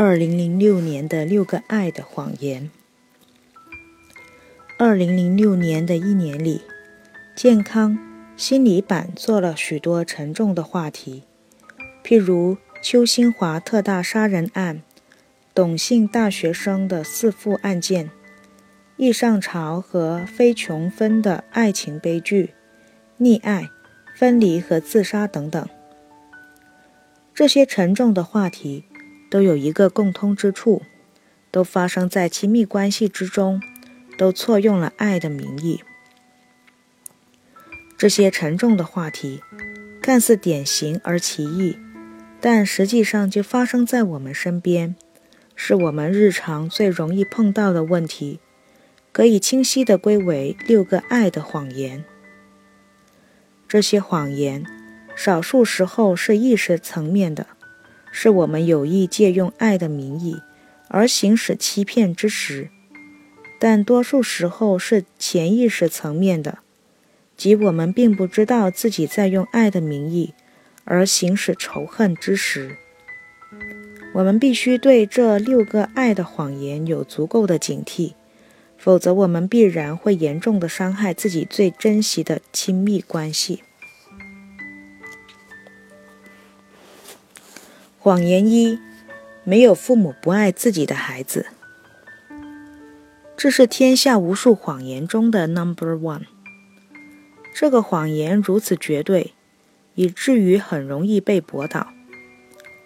二零零六年的六个爱的谎言。二零零六年的一年里，健康心理版做了许多沉重的话题，譬如邱新华特大杀人案、董姓大学生的弑父案件、易上朝和非琼芬的爱情悲剧、溺爱、分离和自杀等等。这些沉重的话题。都有一个共通之处，都发生在亲密关系之中，都错用了爱的名义。这些沉重的话题看似典型而奇异，但实际上就发生在我们身边，是我们日常最容易碰到的问题，可以清晰地归为六个爱的谎言。这些谎言，少数时候是意识层面的。是我们有意借用爱的名义而行使欺骗之时，但多数时候是潜意识层面的，即我们并不知道自己在用爱的名义而行使仇恨之时。我们必须对这六个爱的谎言有足够的警惕，否则我们必然会严重的伤害自己最珍惜的亲密关系。谎言一：没有父母不爱自己的孩子。这是天下无数谎言中的 number one。这个谎言如此绝对，以至于很容易被驳倒。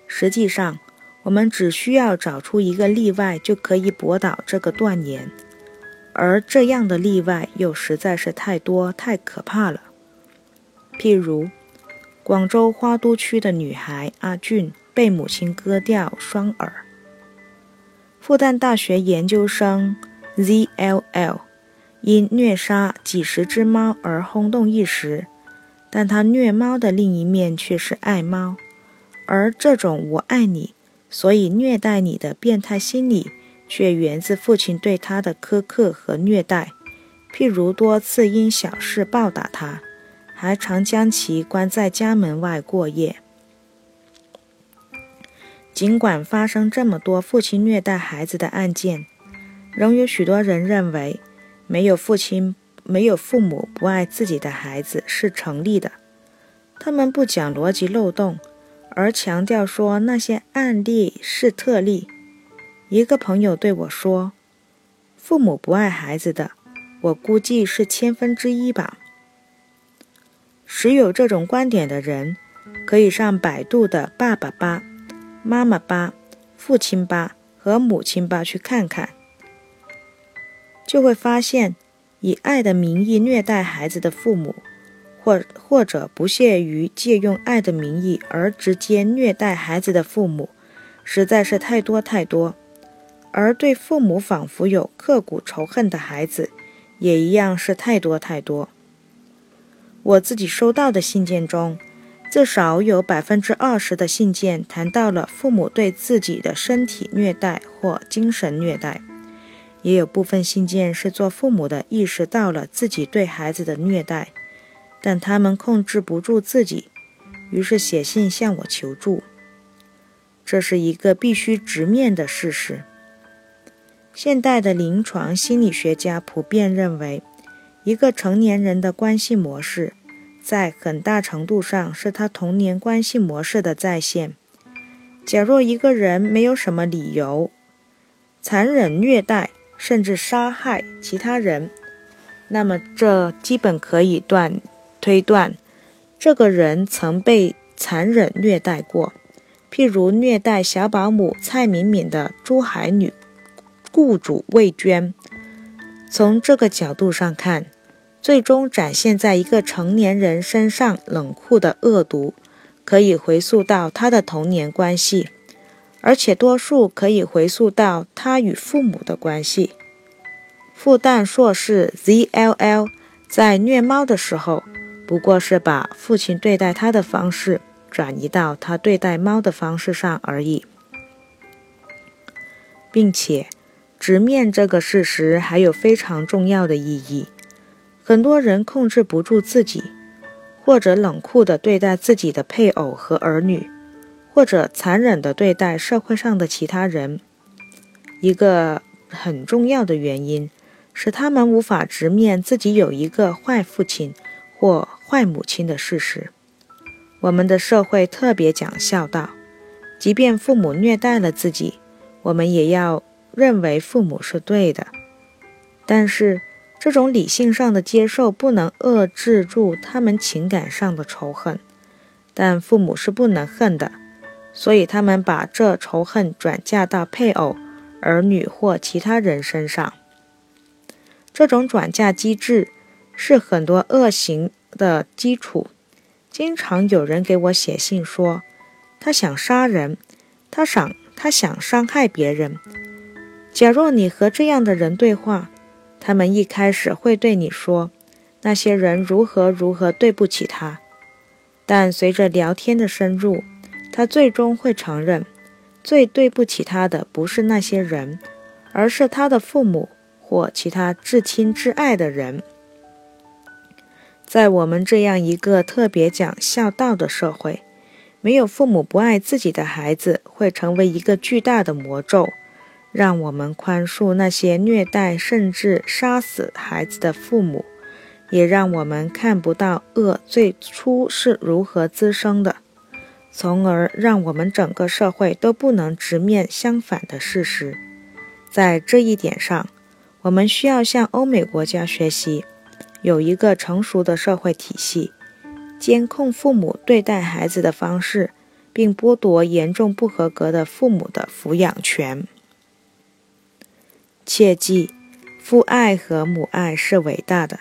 实际上，我们只需要找出一个例外，就可以驳倒这个断言。而这样的例外又实在是太多、太可怕了。譬如，广州花都区的女孩阿俊。被母亲割掉双耳。复旦大学研究生 Z.L.L 因虐杀几十只猫而轰动一时，但他虐猫的另一面却是爱猫，而这种“我爱你，所以虐待你”的变态心理，却源自父亲对他的苛刻和虐待，譬如多次因小事暴打他，还常将其关在家门外过夜。尽管发生这么多父亲虐待孩子的案件，仍有许多人认为没有父亲、没有父母不爱自己的孩子是成立的。他们不讲逻辑漏洞，而强调说那些案例是特例。一个朋友对我说：“父母不爱孩子的，我估计是千分之一吧。”持有这种观点的人，可以上百度的“爸爸吧”。妈妈吧，父亲吧和母亲吧，去看看，就会发现，以爱的名义虐待孩子的父母，或或者不屑于借用爱的名义而直接虐待孩子的父母，实在是太多太多。而对父母仿佛有刻骨仇恨的孩子，也一样是太多太多。我自己收到的信件中。至少有百分之二十的信件谈到了父母对自己的身体虐待或精神虐待，也有部分信件是做父母的意识到了自己对孩子的虐待，但他们控制不住自己，于是写信向我求助。这是一个必须直面的事实。现代的临床心理学家普遍认为，一个成年人的关系模式。在很大程度上是他童年关系模式的再现。假若一个人没有什么理由残忍虐待甚至杀害其他人，那么这基本可以断推断，这个人曾被残忍虐待过。譬如虐待小保姆蔡敏敏的珠海女雇主魏娟。从这个角度上看。最终展现在一个成年人身上冷酷的恶毒，可以回溯到他的童年关系，而且多数可以回溯到他与父母的关系。复旦硕士 Z.L.L 在虐猫的时候，不过是把父亲对待他的方式转移到他对待猫的方式上而已，并且直面这个事实还有非常重要的意义。很多人控制不住自己，或者冷酷地对待自己的配偶和儿女，或者残忍地对待社会上的其他人。一个很重要的原因是他们无法直面自己有一个坏父亲或坏母亲的事实。我们的社会特别讲孝道，即便父母虐待了自己，我们也要认为父母是对的。但是，这种理性上的接受不能遏制住他们情感上的仇恨。但父母是不能恨的，所以他们把这仇恨转嫁到配偶、儿女或其他人身上。这种转嫁机制是很多恶行的基础。经常有人给我写信说，他想杀人，他想他想伤害别人。假若你和这样的人对话，他们一开始会对你说，那些人如何如何对不起他。但随着聊天的深入，他最终会承认，最对不起他的不是那些人，而是他的父母或其他至亲至爱的人。在我们这样一个特别讲孝道的社会，没有父母不爱自己的孩子，会成为一个巨大的魔咒，让我们宽恕那些虐待甚至杀死孩子的父母，也让我们看不到恶最初是如何滋生的，从而让我们整个社会都不能直面相反的事实。在这一点上，我们需要向欧美国家学习。有一个成熟的社会体系，监控父母对待孩子的方式，并剥夺严重不合格的父母的抚养权。切记，父爱和母爱是伟大的，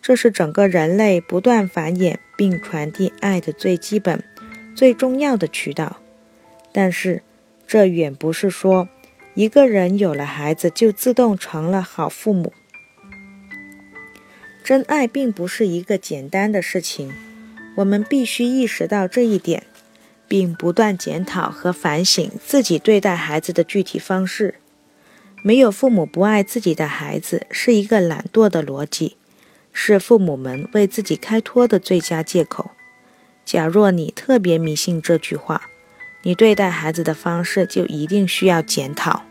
这是整个人类不断繁衍并传递爱的最基本、最重要的渠道。但是，这远不是说一个人有了孩子就自动成了好父母。真爱并不是一个简单的事情，我们必须意识到这一点，并不断检讨和反省自己对待孩子的具体方式。没有父母不爱自己的孩子是一个懒惰的逻辑，是父母们为自己开脱的最佳借口。假若你特别迷信这句话，你对待孩子的方式就一定需要检讨。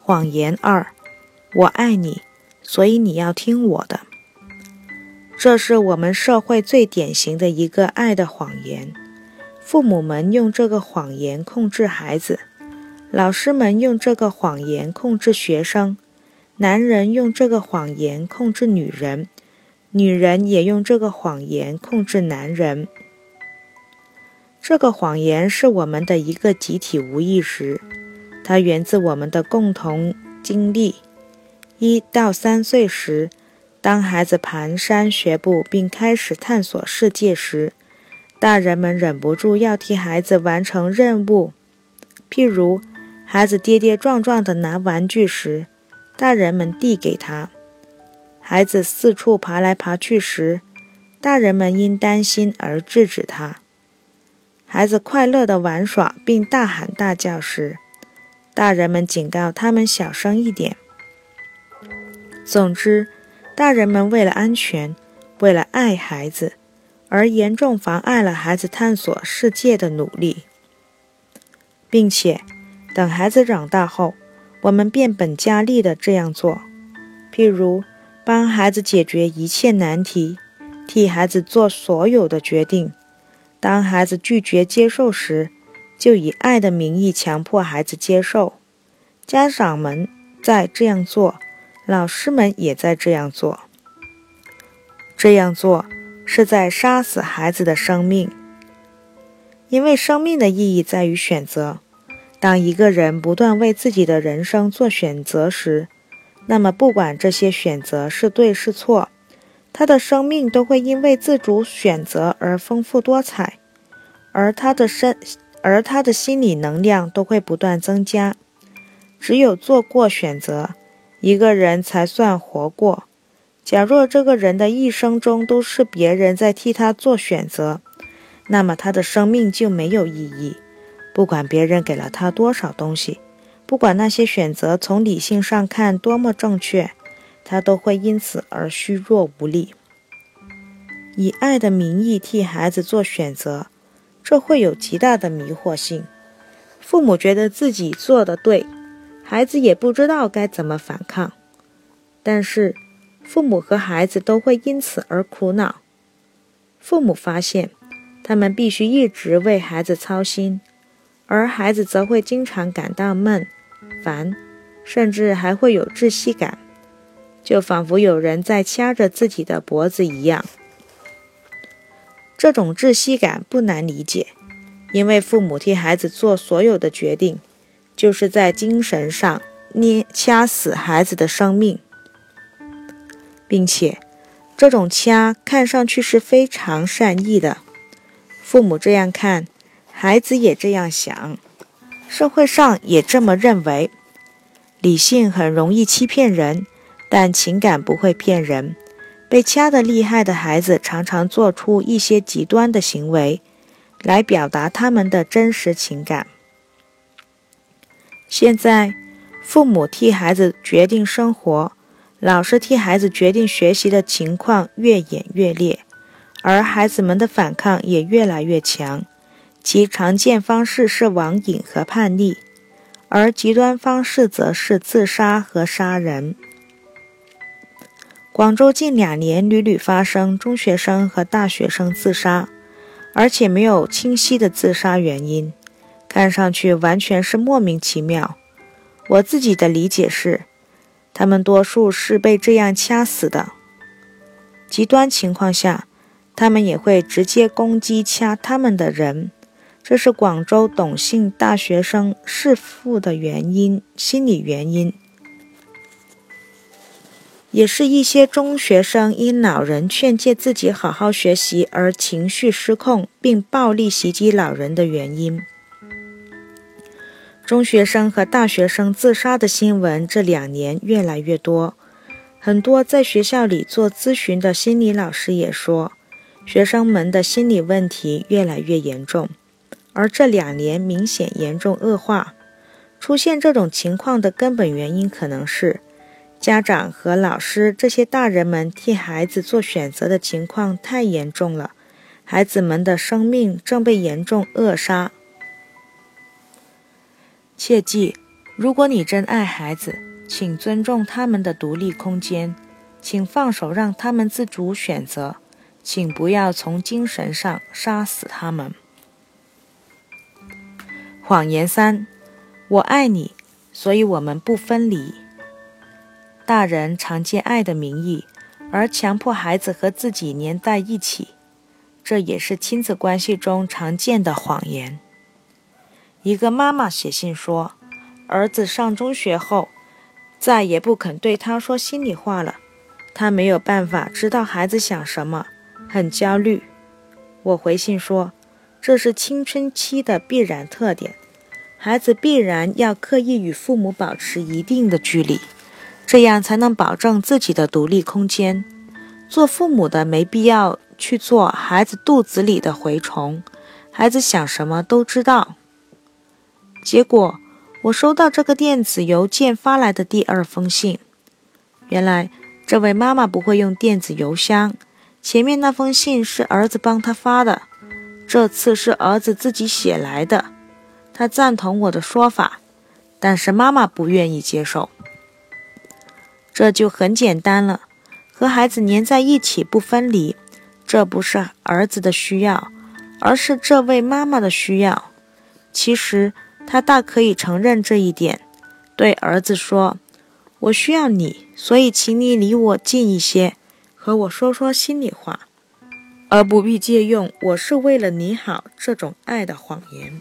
谎言二。我爱你，所以你要听我的。这是我们社会最典型的一个爱的谎言。父母们用这个谎言控制孩子，老师们用这个谎言控制学生，男人用这个谎言控制女人，女人也用这个谎言控制男人。这个谎言是我们的一个集体无意识，它源自我们的共同经历。一到三岁时，当孩子蹒跚学步并开始探索世界时，大人们忍不住要替孩子完成任务。譬如，孩子跌跌撞撞地拿玩具时，大人们递给他；孩子四处爬来爬去时，大人们因担心而制止他；孩子快乐地玩耍并大喊大叫时，大人们警告他们小声一点。总之，大人们为了安全，为了爱孩子，而严重妨碍了孩子探索世界的努力，并且等孩子长大后，我们变本加厉地这样做，譬如帮孩子解决一切难题，替孩子做所有的决定。当孩子拒绝接受时，就以爱的名义强迫孩子接受。家长们在这样做。老师们也在这样做。这样做是在杀死孩子的生命，因为生命的意义在于选择。当一个人不断为自己的人生做选择时，那么不管这些选择是对是错，他的生命都会因为自主选择而丰富多彩，而他的身，而他的心理能量都会不断增加。只有做过选择。一个人才算活过。假若这个人的一生中都是别人在替他做选择，那么他的生命就没有意义。不管别人给了他多少东西，不管那些选择从理性上看多么正确，他都会因此而虚弱无力。以爱的名义替孩子做选择，这会有极大的迷惑性。父母觉得自己做的对，孩子也不知道该怎么反抗。但是，父母和孩子都会因此而苦恼。父母发现，他们必须一直为孩子操心，而孩子则会经常感到闷、烦，甚至还会有窒息感，就仿佛有人在掐着自己的脖子一样。这种窒息感不难理解，因为父母替孩子做所有的决定，就是在精神上捏掐死孩子的生命，并且这种掐看上去是非常善意的。父母这样看，孩子也这样想，社会上也这么认为。理性很容易欺骗人，但情感不会骗人。被掐得厉害的孩子常常做出一些极端的行为，来表达他们的真实情感。现在，父母替孩子决定生活，老师替孩子决定学习的情况越演越烈，而孩子们的反抗也越来越强。其常见方式是网瘾和叛逆，而极端方式则是自杀和杀人。广州近两年屡屡发生中学生和大学生自杀，而且没有清晰的自杀原因，看上去完全是莫名其妙。我自己的理解是，他们多数是被这样掐死的。极端情况下，他们也会直接攻击掐他们的人。这是广州董姓大学生弑父的原因，心理原因。也是一些中学生因老人劝诫自己好好学习而情绪失控，并暴力袭击老人的原因。中学生和大学生自杀的新闻这两年越来越多，很多在学校里做咨询的心理老师也说，学生们的心理问题越来越严重，而这两年明显严重恶化。出现这种情况的根本原因可能是。家长和老师这些大人们替孩子做选择的情况太严重了，孩子们的生命正被严重扼杀。切记，如果你真爱孩子，请尊重他们的独立空间，请放手让他们自主选择，请不要从精神上杀死他们。谎言三：我爱你，所以我们不分离。大人常借爱的名义，而强迫孩子和自己粘在一起，这也是亲子关系中常见的谎言。一个妈妈写信说，儿子上中学后，再也不肯对他说心里话了，他没有办法知道孩子想什么，很焦虑。我回信说，这是青春期的必然特点，孩子必然要刻意与父母保持一定的距离。这样才能保证自己的独立空间。做父母的没必要去做孩子肚子里的蛔虫，孩子想什么都知道。结果，我收到这个电子邮件发来的第二封信，原来这位妈妈不会用电子邮箱。前面那封信是儿子帮他发的，这次是儿子自己写来的。他赞同我的说法，但是妈妈不愿意接受。这就很简单了，和孩子粘在一起不分离，这不是儿子的需要，而是这位妈妈的需要。其实他大可以承认这一点，对儿子说：“我需要你，所以请你离我近一些，和我说说心里话，而不必借用‘我是为了你好’这种爱的谎言。”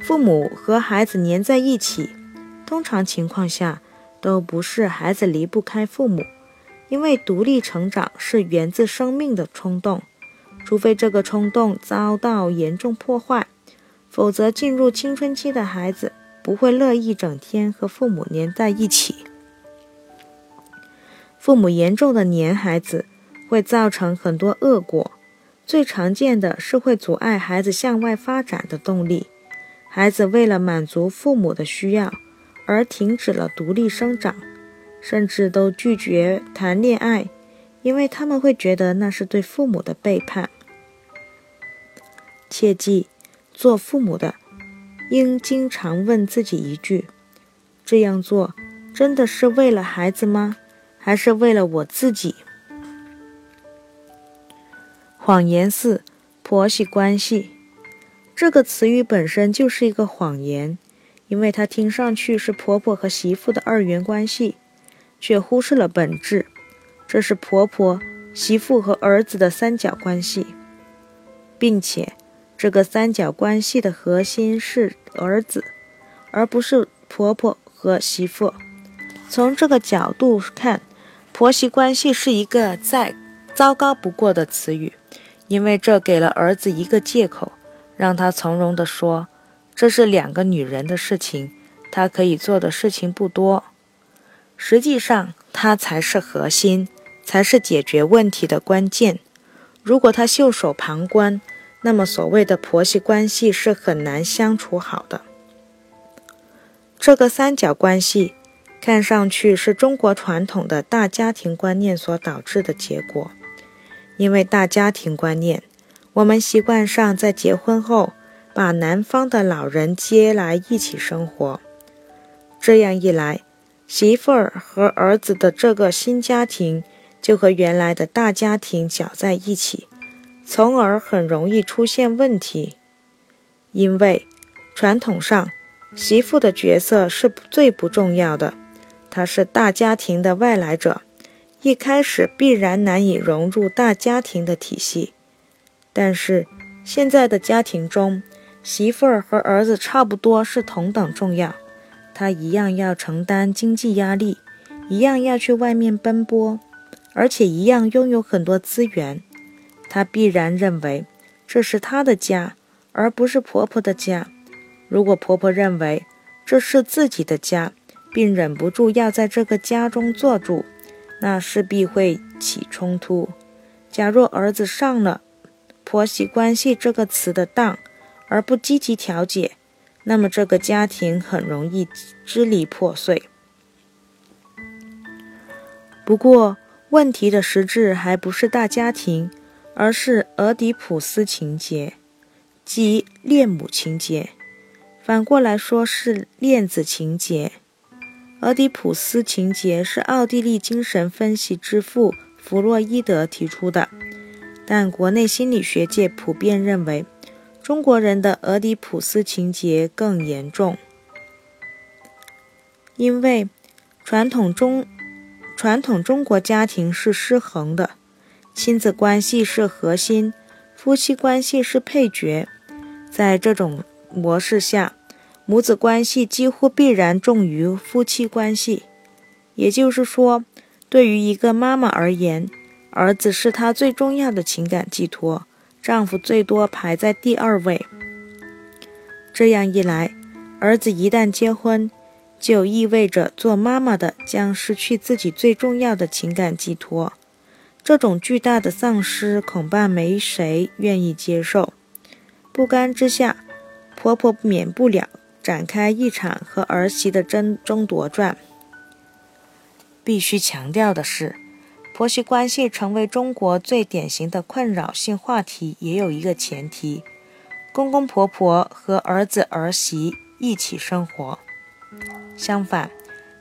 父母和孩子黏在一起，通常情况下。都不是孩子离不开父母，因为独立成长是源自生命的冲动，除非这个冲动遭到严重破坏，否则进入青春期的孩子不会乐意整天和父母黏在一起。父母严重的黏孩子会造成很多恶果，最常见的是会阻碍孩子向外发展的动力，孩子为了满足父母的需要。而停止了独立生长，甚至都拒绝谈恋爱，因为他们会觉得那是对父母的背叛。切记，做父母的应经常问自己一句：这样做真的是为了孩子吗？还是为了我自己？谎言四：婆媳关系。这个词语本身就是一个谎言，因为它听上去是婆婆和媳妇的二元关系，却忽视了本质，这是婆婆、媳妇和儿子的三角关系，并且这个三角关系的核心是儿子，而不是婆婆和媳妇。从这个角度看，婆媳关系是一个再糟糕不过的词语，因为这给了儿子一个借口。让他从容地说：“这是两个女人的事情，他可以做的事情不多。实际上，他才是核心，才是解决问题的关键。如果他袖手旁观，那么所谓的婆媳关系是很难相处好的。这个三角关系，看上去是中国传统的大家庭观念所导致的结果，因为大家庭观念。”我们习惯上在结婚后，把男方的老人接来一起生活。这样一来，媳妇儿和儿子的这个新家庭就和原来的大家庭搅在一起，从而很容易出现问题。因为传统上，媳妇的角色是最不重要的，她是大家庭的外来者，一开始必然难以融入大家庭的体系。但是，现在的家庭中，媳妇儿和儿子差不多是同等重要。他一样要承担经济压力，一样要去外面奔波，而且一样拥有很多资源。他必然认为这是他的家，而不是婆婆的家。如果婆婆认为这是自己的家，并忍不住要在这个家中做主，那势必会起冲突。假若儿子上了，婆媳关系这个词的当，而不积极调解，那么这个家庭很容易支离破碎。不过，问题的实质还不是大家庭，而是俄狄浦斯情节，即恋母情节。反过来说是恋子情节。俄狄浦斯情节是奥地利精神分析之父弗洛伊德提出的。但国内心理学界普遍认为，中国人的俄狄浦斯情节更严重，因为传统中传统中国家庭是失衡的，亲子关系是核心，夫妻关系是配角。在这种模式下，母子关系几乎必然重于夫妻关系。也就是说，对于一个妈妈而言，儿子是她最重要的情感寄托，丈夫最多排在第二位。这样一来，儿子一旦结婚，就意味着做妈妈的将失去自己最重要的情感寄托。这种巨大的丧失，恐怕没谁愿意接受。不甘之下，婆婆免不了展开一场和儿媳的争争夺战。必须强调的是。婆媳关系成为中国最典型的困扰性话题，也有一个前提：公公婆婆和儿子儿媳一起生活。相反，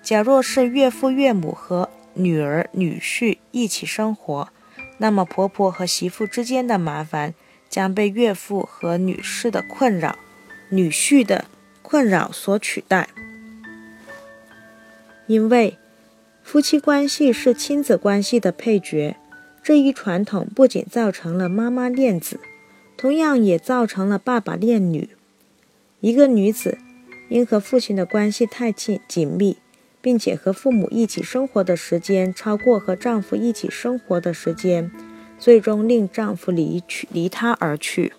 假若是岳父岳母和女儿女婿一起生活，那么婆婆和媳妇之间的麻烦将被岳父和女士的困扰、女婿的困扰所取代，因为。夫妻关系是亲子关系的配角，这一传统不仅造成了妈妈恋子，同样也造成了爸爸恋女。一个女子因和父亲的关系太近紧密，并且和父母一起生活的时间超过和丈夫一起生活的时间，最终令丈夫离去离她而去。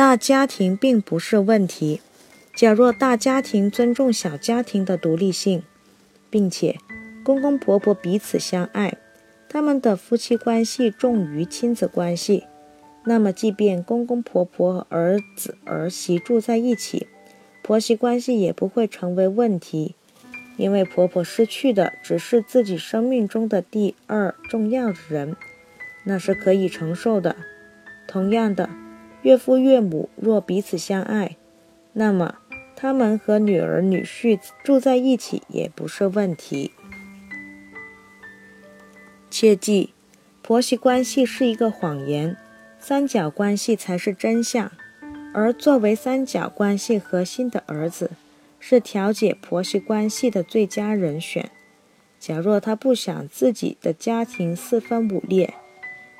大家庭并不是问题，假若大家庭尊重小家庭的独立性。并且，公公婆婆彼此相爱，他们的夫妻关系重于亲子关系。那么，即便公公婆婆和儿子儿媳住在一起，婆媳关系也不会成为问题，因为婆婆失去的只是自己生命中的第二重要的人，那是可以承受的。同样的，岳父岳母若彼此相爱，那么他们和女儿女婿住在一起也不是问题。切记，婆媳关系是一个谎言，三角关系才是真相。而作为三角关系核心的儿子，是调解婆媳关系的最佳人选。假若他不想自己的家庭四分五裂，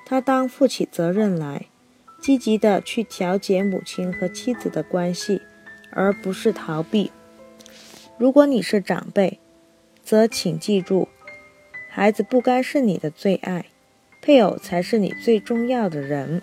他当负起责任来，积极的去调节母亲和妻子的关系，而不是逃避。如果你是长辈，则请记住。孩子不该是你的最爱，配偶才是你最重要的人。